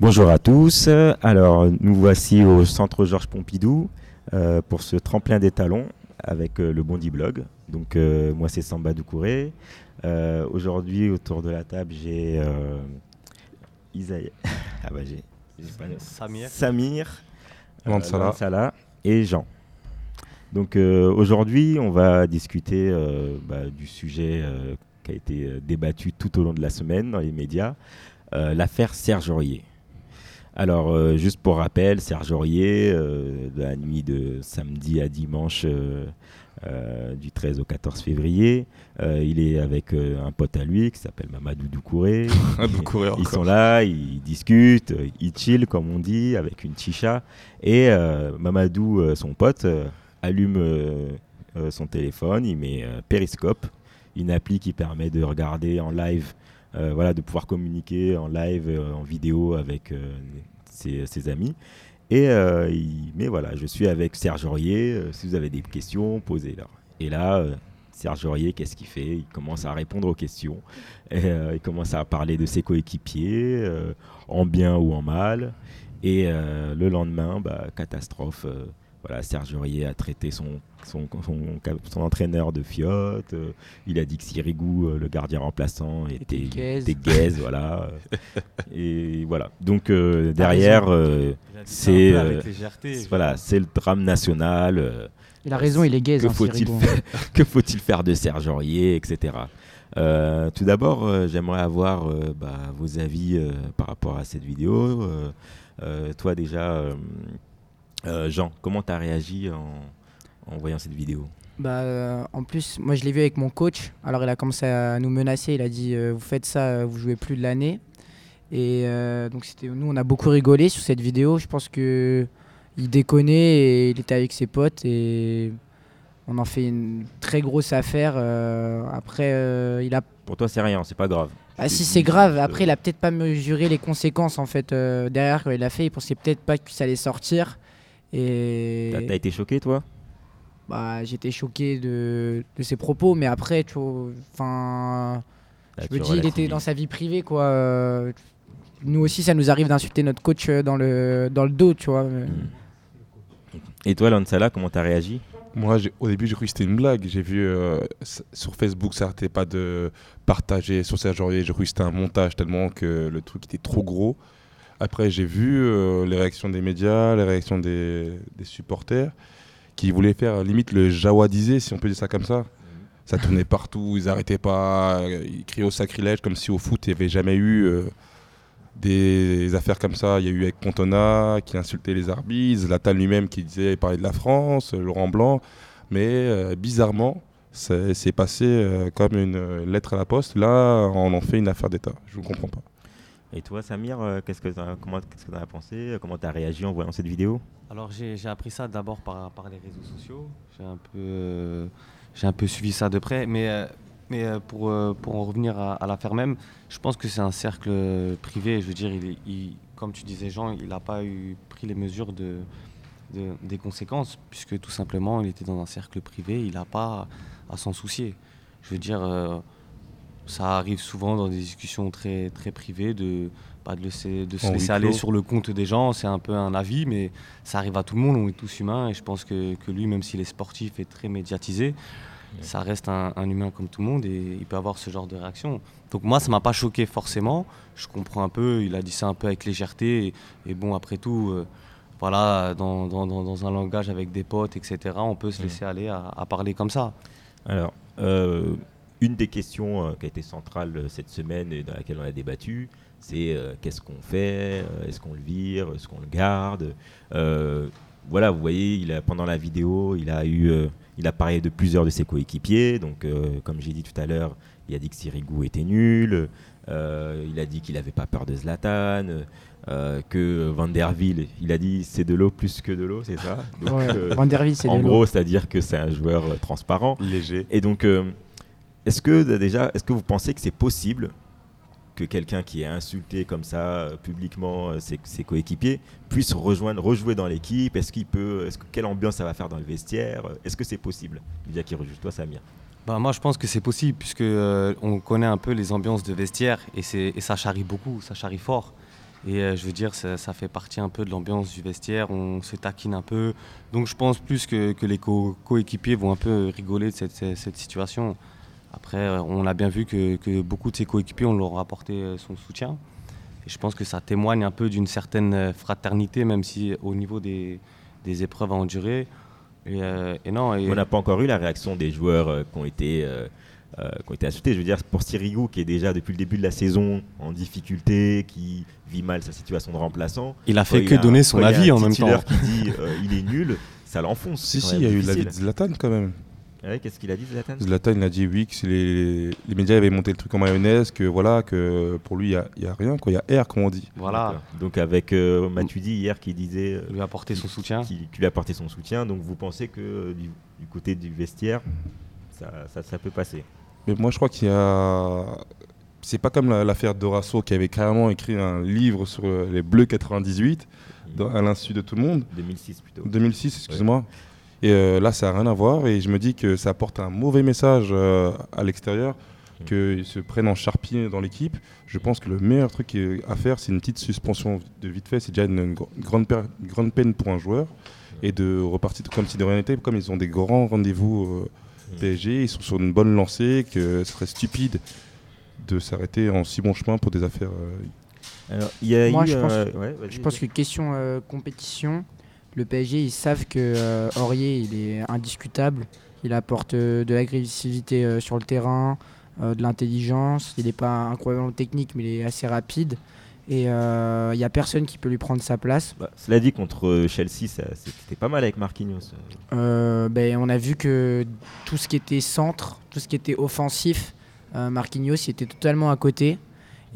Bonjour à tous. Alors, nous voici au centre Georges Pompidou euh, pour ce tremplin des talons avec euh, le Bondi Blog. Donc, euh, moi, c'est Samba Doucouré. Euh, Aujourd'hui, autour de la table, j'ai euh, Isaïe. Ah bah, j'ai Samir. Samir, Lansala. Lansala et Jean. Donc euh, aujourd'hui, on va discuter euh, bah, du sujet euh, qui a été débattu tout au long de la semaine dans les médias, euh, l'affaire Serge Aurier. Alors, euh, juste pour rappel, Serge Aurier, euh, de la nuit de samedi à dimanche, euh, du 13 au 14 février, il est avec un pote à lui qui s'appelle Mamadou Doucouré. Doucouré Ils sont là, ils discutent, ils chill comme on dit, avec une chicha. Et Mamadou, son pote, allume son téléphone, il met Periscope, une appli qui permet de regarder en live, euh, voilà, de pouvoir communiquer en live, euh, en vidéo avec euh, ses, amis. Et euh, met voilà, je suis avec Serge Aurier, euh, si vous avez des questions, posez-leur. Et là, euh, Serge Aurier, qu'est-ce qu'il fait? Il commence à répondre aux questions. Il commence à parler de ses coéquipiers, en bien ou en mal. Et le lendemain, bah, catastrophe. Voilà, Serge Aurier a traité son, son, son, son entraîneur de fiotte. euh, il a dit que Sirigu, euh, le gardien remplaçant, était, Était gaze. voilà. Et voilà. Donc euh, derrière, euh, Il a dit ça c'est euh, voilà, c'est le drame national. euh, Il a raison, il est gaze. que hein, faut-il Sirigu. faire, que faut-il faire de Serge Aurier, etc. Euh, tout d'abord, euh, j'aimerais avoir euh, bah, vos avis euh, par rapport à cette vidéo. Euh, euh, toi déjà, euh, euh, Jean, comment tu as réagi en, en voyant cette vidéo? Bah, euh, en plus, moi je l'ai vu avec mon coach. Alors il a commencé à nous menacer. Il a dit euh, Vous faites ça, vous jouez plus de l'année. Et donc c'était, nous on a beaucoup rigolé sur cette vidéo. Je pense que il déconnait et il était avec ses potes et on en fait une très grosse affaire. après, il a Pour toi, c'est rien, c'est pas grave. Ah si c'est grave, après il a peut-être pas mesuré les conséquences en fait euh, derrière quand il a fait, il pensait peut-être pas que ça allait sortir et T'as t'as été choqué, toi? Bah j'étais choqué de, de ses propos mais après tu vois, enfin je me dis il était dans sa vie privée quoi. Nous aussi ça nous arrive d'insulter notre coach euh, dans le dans le dos, tu vois. mais- Mm. Et toi, Lansala, comment t'as réagi? Moi, j'ai- au début, j'ai cru que c'était une blague. J'ai vu euh, sur Facebook, ça n'arrêtait pas de partager sur Serge Aurier. J'ai cru que c'était un montage tellement que le truc était trop gros. Après, j'ai vu euh, les réactions des médias, les réactions des, supporters qui voulaient faire limite le jawadiser, si on peut dire ça comme ça. Ça tournait partout, ils n'arrêtaient pas, ils criaient au sacrilège comme si au foot, il n'y avait jamais eu euh, des affaires comme ça. Il y a eu avec Pontona qui insultait les arbitres, Zlatan lui-même qui disait il parlait de la France, Laurent Blanc. Mais euh, bizarrement, c'est passé comme une lettre à la poste. Là, on en fait une affaire d'État. Je ne comprends pas. Et toi, Samir, euh, qu'est-ce que t'as- comment as pensé Comment t'as réagi en voyant cette vidéo? Alors j'ai appris ça d'abord par, les réseaux sociaux. J'ai un peu euh, un peu suivi ça de près, mais euh, mais euh, pour euh, pour en revenir à, l'affaire même, je pense que c'est un cercle privé. Je veux dire, comme tu disais Jean, il n'a pas eu pris les mesures de- des conséquences puisque tout simplement il était dans un cercle privé. Il n'a pas à s'en soucier. Je veux dire. Ça arrive souvent dans des discussions très, très privées de, bah, de, laisser- de se En laisser aller sur le compte des gens. C'est un peu un avis, mais ça arrive à tout le monde, on est tous humains. Et je pense que, que lui, même s'il est sportif et très médiatisé, ça reste un, un humain comme tout le monde et il peut avoir ce genre de réaction. Donc moi, ça m'a pas choqué forcément. Je comprends un peu, il a dit ça un peu avec légèreté. Et, et bon, après tout, euh, voilà, dans, dans- dans- un langage avec des potes, etc., on peut se laisser aller à, à parler comme ça. Alors, euh, une des questions euh, qui a été centrale euh, cette semaine et dans laquelle on a débattu, c'est euh, qu'est-ce qu'on fait euh, Est-ce qu'on le vire Est-ce qu'on le garde Euh, Voilà, vous voyez, il a, pendant la vidéo, il a eu, euh, il a parlé de plusieurs de ses coéquipiers. Donc, euh, comme j'ai dit tout à l'heure, il a dit que Sirigu était nul. euh, il a dit qu'il n'avait pas peur de Zlatan. euh, que Van der Ville, il a dit c'est de l'eau plus que de l'eau, c'est ça? Donc, Ouais, euh, Van der Wiel, c'est En de l'eau. gros, c'est-à-dire que c'est un joueur transparent. Léger. Et donc, euh, est-ce que euh, déjà, est-ce que vous pensez que c'est possible que quelqu'un qui est insulté comme ça euh, publiquement euh, ses, coéquipiers puisse rejoindre, rejouer dans l'équipe? Est-ce qu'il peut Est-ce que quelle ambiance ça va faire dans le vestiaire? Est-ce que c'est possible? Lydia qui rejoue toi, Samir. Bah, moi, je pense que c'est possible, puisque on connaît un peu les ambiances de vestiaire et, et ça charrie beaucoup, ça charrie fort. Et je veux dire, ça, fait partie un peu de l'ambiance du vestiaire, on se taquine un peu. Donc je pense plus que, que les co- coéquipiers vont un peu rigoler de cette situation. Après, euh, on a bien vu que, que beaucoup de ses coéquipiers, on leur a apporté euh, son soutien. Et je pense que ça témoigne un peu d'une certaine euh, fraternité, même si au niveau des, des épreuves à endurer. Et, euh, et non, et- On n'a pas encore eu la réaction des joueurs euh, qui ont été. euh, euh, qui ont été insultés. Je veux dire, pour Sirigu, qui est déjà depuis le début de la saison en difficulté, qui vit mal sa situation de remplaçant, il a fait que un- donner son quand il y a avis un en même temps. qui dit euh, il est nul, ça l'enfonce. Si, si, il y a même eu l'avis de difficile. Zlatan quand même. Ouais, Qu'est-ce qu'il a dit, Zlatan? Zlatan, il a dit oui, que les, les médias avaient monté le truc en mayonnaise, que voilà, que pour lui, il n'y a, il y a rien, quoi. Il y a R, comme on dit. Voilà. Donc avec euh, Matuidi hier qui disait euh, lui apporter son soutien. qui, qui lui a apporté son soutien. Donc vous pensez que euh, du, du côté du vestiaire, ça, ça, ça peut passer? Mais moi, je crois qu'il y a. C'est pas comme la- l'affaire Dorasso qui avait carrément écrit un livre sur les Bleus 98, dans- à l'insu de tout le monde. 2006 plutôt. 2006, excuse-moi. Et euh, là, ça n'a rien à voir. Et je me dis que ça apporte un mauvais message euh, à l'extérieur, Mm. qu'ils se prennent en charpie dans l'équipe. Je pense que le meilleur truc à faire, c'est une petite suspension de vite fait. C'est déjà une, une gr- grande, grande peine pour un joueur. Et de repartir comme si de rien n'était. Comme ils ont des grands rendez-vous euh, Mm. PSG, ils sont sur une bonne lancée, que ce serait stupide de s'arrêter en si bon chemin pour des affaires. euh, Alors, il y a Moi, eu, je pense- euh, ouais, vas-y, Je pense que question euh, compétition, le PSG, ils savent que euh, Aurier, il est indiscutable. Il apporte euh, de l'agressivité euh, sur le terrain, de l'intelligence. Il n'est pas incroyablement technique, mais il est assez rapide. Et euh, il n'y a personne qui peut lui prendre sa place. Bah, cela dit, contre Chelsea, c'était pas mal avec Marquinhos. Euh, ben, on a vu que tout ce qui était centre, tout ce qui était offensif, euh, Marquinhos il était totalement à côté.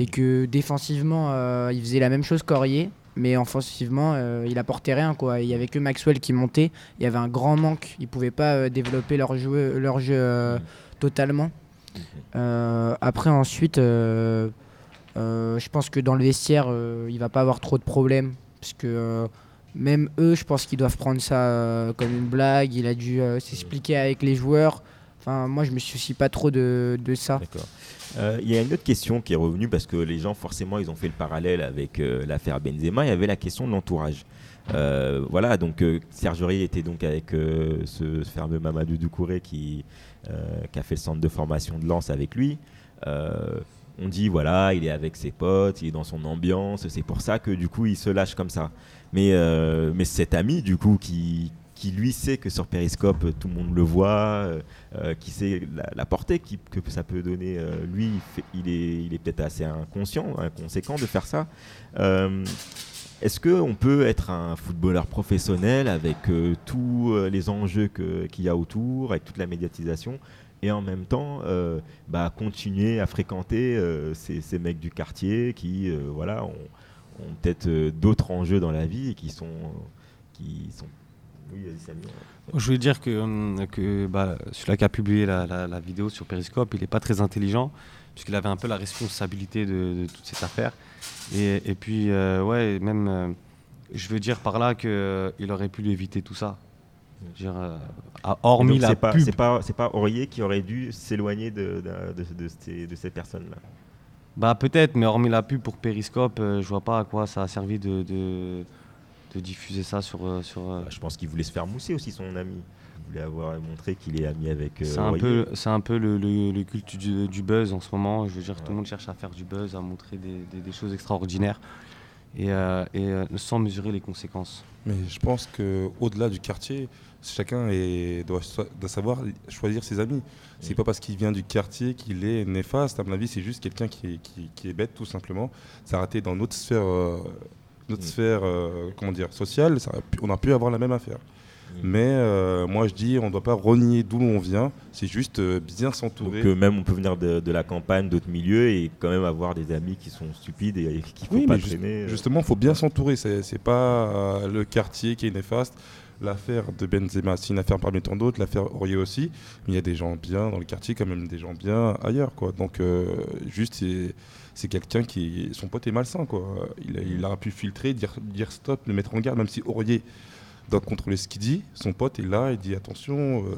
Et que défensivement, il faisait la même chose qu'Aurier. Mais offensivement, euh, il apportait rien. Quoi. Il n'y avait que Maxwell qui montait. Il y avait un grand manque. Ils ne pouvaient pas euh, développer leur jeu, leur jeu euh, totalement. Après, ensuite, je pense que dans le vestiaire, il va pas avoir trop de problèmes. Parce que même eux, je pense qu'ils doivent prendre ça comme une blague. Il a dû s'expliquer avec les joueurs. Moi, je me soucie pas trop de, ça. Euh, Il y a une autre question qui est revenue parce que les gens, forcément, ils ont fait le parallèle avec euh, l'affaire Benzema. Il y avait la question de l'entourage. Euh, voilà, donc Serge Aurier était donc avec ce fameux Mamadou Doucouré qui, a fait le centre de formation de Lens avec lui. On dit voilà, il est avec ses potes, il est dans son ambiance, c'est pour ça que du coup il se lâche comme ça. Mais, mais cet ami du coup qui, qui lui sait que sur Periscope tout le monde le voit, euh, euh, qui sait la, portée que ça peut donner, euh, lui il, est, peut-être assez inconscient, inconséquent de faire ça. Euh, est-ce qu'on peut être un footballeur professionnel avec euh, tous euh, les enjeux qu'il y a autour, avec toute la médiatisation, et en même temps euh, bah, continuer à fréquenter euh, ces, mecs du quartier qui euh, voilà, ont, peut-être euh, d'autres enjeux dans la vie et. Qui sont... Oui. Je voulais dire que, hum, que bah, celui-là qui a publié la, la- la vidéo sur Periscope, il n'est pas très intelligent, puisqu'il avait un peu la responsabilité de, de toute cette affaire. Et, et puis, euh, ouais, même, euh, je veux dire par là qu'il aurait pu lui éviter tout ça. Dire, euh, à- hormis la c'est pas, pub. c'est pas, pas Aurier qui aurait dû s'éloigner de, de, de- de ces, de ces personnes-là. Bah peut-être, mais hormis la pub pour Periscope, euh, je vois pas à quoi ça a servi de, de, diffuser ça sur... euh, sur euh, Bah, je pense qu'il voulait se faire mousser aussi son ami. Il voulait avoir montré qu'il est ami avec. euh, C'est un peu, c'est un peu le, le- le culte du, du buzz en ce moment. Je veux dire, tout le monde cherche à faire du buzz, à montrer des, des- des choses extraordinaires et, euh, et, euh, sans mesurer les conséquences. Mais je pense qu'au-delà du quartier, chacun est- doit, so- doit savoir choisir ses amis. C'est Mm. pas parce qu'il vient du quartier qu'il est néfaste. À mon avis, c'est juste quelqu'un qui, est- qui- qui est bête, tout simplement. Ça a raté dans notre sphère, euh, notre Mm. sphère euh, comment dire, sociale. ça a pu- on a pu avoir la même affaire. Mm. Mais euh, moi, je dis, on ne doit pas renier d'où on vient. C'est juste euh, bien Donc s'entourer. euh, même on peut venir de, de la campagne, d'autres milieux et quand même avoir des amis qui sont stupides et qui ne Oui, pas traîner. Justement, il faut bien s'entourer. C'est c'est pas le quartier qui est néfaste. L'affaire de Benzema, c'est une affaire parmi tant d'autres. L'affaire Aurier aussi. Mais il y a des gens bien dans le quartier, quand même des gens bien ailleurs. Quoi. Donc, euh, juste, c'est- quelqu'un qui. Son pote est malsain. Quoi. Il, il aura pu filtrer, dire, dire stop, le mettre en garde, même si Aurier doit contrôler ce qu'il dit. Son pote est là, il dit attention, euh,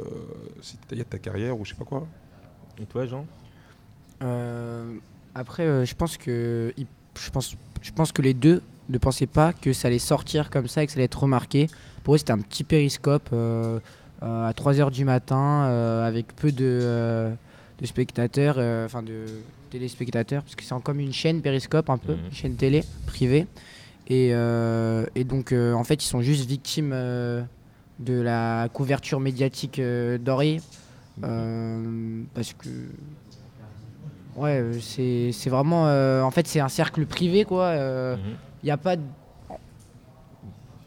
si il y a ta carrière ou je sais pas quoi. Et toi, Jean? Euh, après, euh, je pense que je pense je pense que les deux ne pensaient pas que ça allait sortir comme ça et que ça allait être remarqué. Pour eux, c'était un petit périscope euh, euh, à 3h du matin euh, avec peu de, de spectateurs, enfin de téléspectateurs, parce que c'est comme une chaîne périscope un peu, Mhm. une chaîne télé privée. Et, et donc, en fait, ils sont juste victimes de la couverture médiatique d'Aurier. Euh, parce que. Ouais, euh, c'est c'est vraiment. euh, en fait, c'est un cercle privé, quoi. Il Mhm. n'y a pas de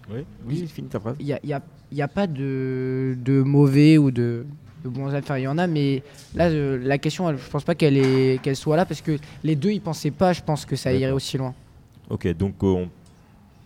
Oui, oui, finis ta phrase. il n'y a, y a- y a pas de, de mauvais ou de, de bons affaires. Il y en a, mais là, euh, la question, elle- je pense pas qu'elle est- qu'elle soit là parce que les deux, ils pensaient pas, je pense, que ça irait aussi loin. Ok, donc euh, on-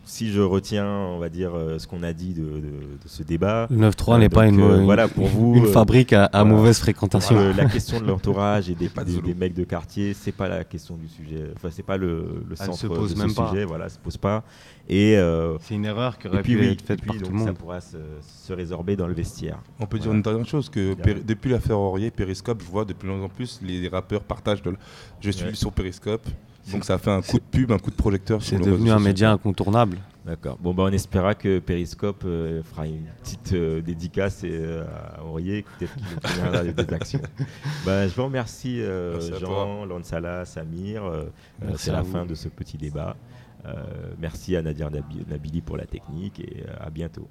si je retiens, on va dire, euh, ce qu'on a dit de, de- de ce débat, Le 9-3 Euh, n'est pas donc, une, euh, une- voilà, pour vous, une euh, fabrique à, mauvaise fréquentation. euh, la question de l'entourage et des, Pas de des- solo. des mecs de quartier, c'est pas la question du sujet. Enfin, c'est pas le, le centre se pose de même ce pas. sujet. Voilà, se pose pas. Et, euh, C'est une erreur qui aurait pu oui, être faite par tout donc, le ça monde. pourra se, se résorber dans le vestiaire. On peut dire une dernière chose que depuis l'affaire Aurier, Periscope, je vois de plus en plus les rappeurs partagent. De... Je suis Ouais. sur Periscope, donc ça a fait un coup de pub, un coup de projecteur. C'est sur le devenu réseau un média incontournable. D'accord. Bon, bah, on espérera que Periscope euh, fera une petite euh, dédicace et, euh, à Aurier, peut-être qu'il nous des, des actions. Bah, je vous remercie, euh, Merci à Jean, Lansala, Samir. C'est la vous. fin de ce petit débat. Euh, merci à Nadir Nabi- Nabili pour la technique et euh, à bientôt.